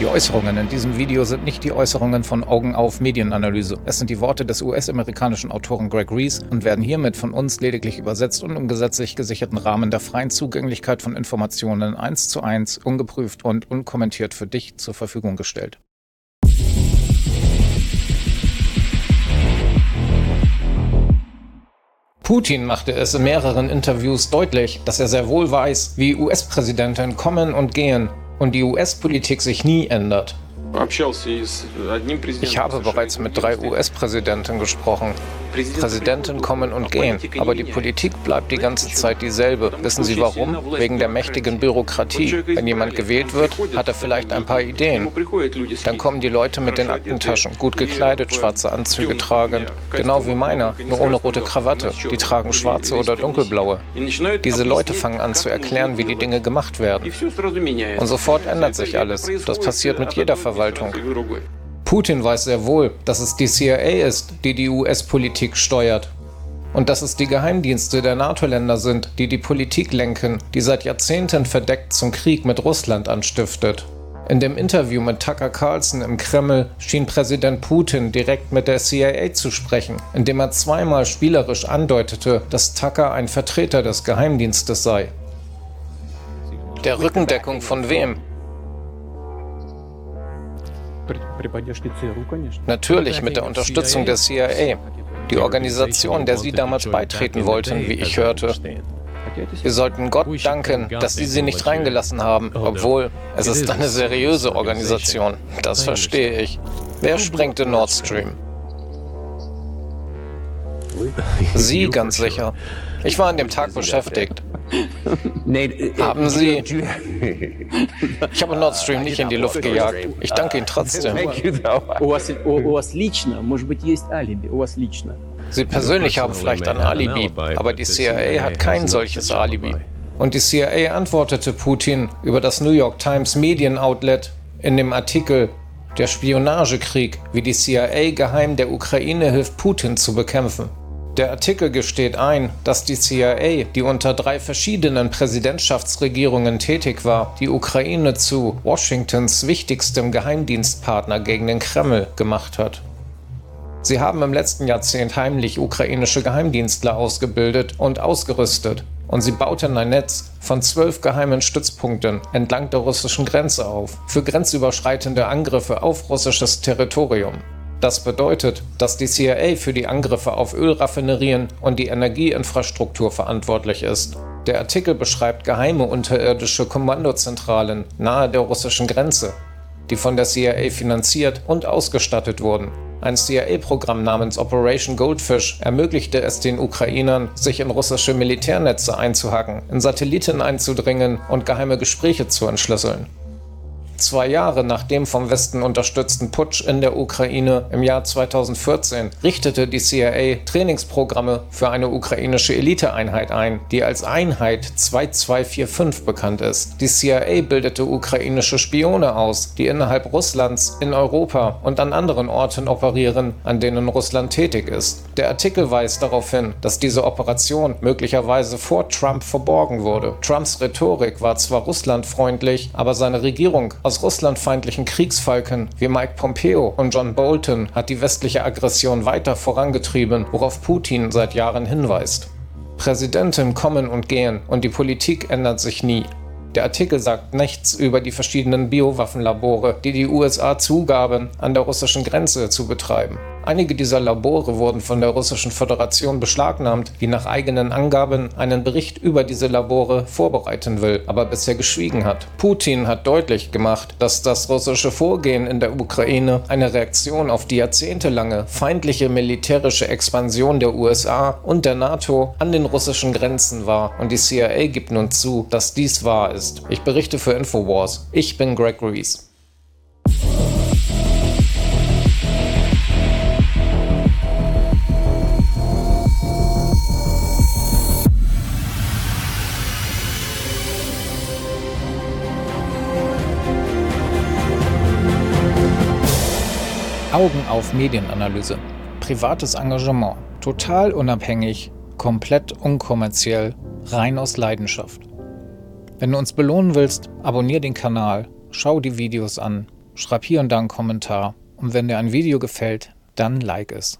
Die Äußerungen in diesem Video sind nicht die Äußerungen von Augen auf Medienanalyse. Es sind die Worte des US-amerikanischen Autoren Greg Reese und werden hiermit von uns lediglich übersetzt und im gesetzlich gesicherten Rahmen der freien Zugänglichkeit von Informationen eins zu eins, ungeprüft und unkommentiert für dich zur Verfügung gestellt. Putin machte es in mehreren Interviews deutlich, dass er sehr wohl weiß, wie US-Präsidenten kommen und gehen und die US-Politik sich nie ändert. Ich habe bereits mit drei US-Präsidenten gesprochen. Präsidenten kommen und gehen, aber die Politik bleibt die ganze Zeit dieselbe. Wissen Sie warum? Wegen der mächtigen Bürokratie. Wenn jemand gewählt wird, hat er vielleicht ein paar Ideen. Dann kommen die Leute mit den Aktentaschen, gut gekleidet, schwarze Anzüge tragen, genau wie meiner, nur ohne rote Krawatte. Die tragen schwarze oder dunkelblaue. Diese Leute fangen an zu erklären, wie die Dinge gemacht werden. Und sofort ändert sich alles. Das passiert mit jeder Verwaltung. Putin weiß sehr wohl, dass es die CIA ist, die die US-Politik steuert. Und dass es die Geheimdienste der NATO-Länder sind, die die Politik lenken, die seit Jahrzehnten verdeckt zum Krieg mit Russland anstiftet. In dem Interview mit Tucker Carlson im Kreml schien Präsident Putin direkt mit der CIA zu sprechen, indem er zweimal spielerisch andeutete, dass Tucker ein Vertreter des Geheimdienstes sei. Der Rückendeckung von wem? Natürlich mit der Unterstützung der CIA, die Organisation, der Sie damals beitreten wollten, wie ich hörte. Wir sollten Gott danken, dass Sie sie nicht reingelassen haben, obwohl es ist eine seriöse Organisation. Das verstehe ich. Wer sprengte Nord Stream? Sie ganz sicher. Ich war an dem Tag beschäftigt. Haben Sie. Ich habe Nord Stream nicht in die Luft gejagt. Ich danke Ihnen trotzdem. Sie persönlich haben vielleicht ein Alibi, aber die CIA hat kein solches Alibi. Und die CIA antwortete Putin über das New York Times Medienoutlet in dem Artikel Der Spionagekrieg, wie die CIA geheim der Ukraine hilft, Putin zu bekämpfen. Der Artikel gesteht ein, dass die CIA, die unter drei verschiedenen Präsidentschaftsregierungen tätig war, die Ukraine zu Washingtons wichtigstem Geheimdienstpartner gegen den Kreml gemacht hat. Sie haben im letzten Jahrzehnt heimlich ukrainische Geheimdienstler ausgebildet und ausgerüstet und sie bauten ein Netz von zwölf geheimen Stützpunkten entlang der russischen Grenze auf für grenzüberschreitende Angriffe auf russisches Territorium. Das bedeutet, dass die CIA für die Angriffe auf Ölraffinerien und die Energieinfrastruktur verantwortlich ist. Der Artikel beschreibt geheime unterirdische Kommandozentralen nahe der russischen Grenze, die von der CIA finanziert und ausgestattet wurden. Ein CIA-Programm namens Operation Goldfish ermöglichte es den Ukrainern, sich in russische Militärnetze einzuhacken, in Satelliten einzudringen und geheime Gespräche zu entschlüsseln. Zwei Jahre nach dem vom Westen unterstützten Putsch in der Ukraine im Jahr 2014 richtete die CIA Trainingsprogramme für eine ukrainische Eliteeinheit ein, die als Einheit 2245 bekannt ist. Die CIA bildete ukrainische Spione aus, die innerhalb Russlands, in Europa und an anderen Orten operieren, an denen Russland tätig ist. Der Artikel weist darauf hin, dass diese Operation möglicherweise vor Trump verborgen wurde. Trumps Rhetorik war zwar russlandfreundlich, aber seine Regierung aus russlandfeindlichen Kriegsfalken wie Mike Pompeo und John Bolton hat die westliche Aggression weiter vorangetrieben, worauf Putin seit Jahren hinweist. Präsidenten kommen und gehen und die Politik ändert sich nie. Der Artikel sagt nichts über die verschiedenen Biowaffenlabore, die die USA zugaben, an der russischen Grenze zu betreiben. Einige dieser Labore wurden von der Russischen Föderation beschlagnahmt, die nach eigenen Angaben einen Bericht über diese Labore vorbereiten will, aber bisher geschwiegen hat. Putin hat deutlich gemacht, dass das russische Vorgehen in der Ukraine eine Reaktion auf die jahrzehntelange feindliche militärische Expansion der USA und der NATO an den russischen Grenzen war und die CIA gibt nun zu, dass dies wahr ist. Ich berichte für Infowars. Ich bin Greg Reese. Augen auf Medienanalyse. Privates Engagement. Total unabhängig, komplett unkommerziell, rein aus Leidenschaft. Wenn du uns belohnen willst, abonnier den Kanal, schau die Videos an, schreib hier und da einen Kommentar. Und wenn dir ein Video gefällt, dann like es.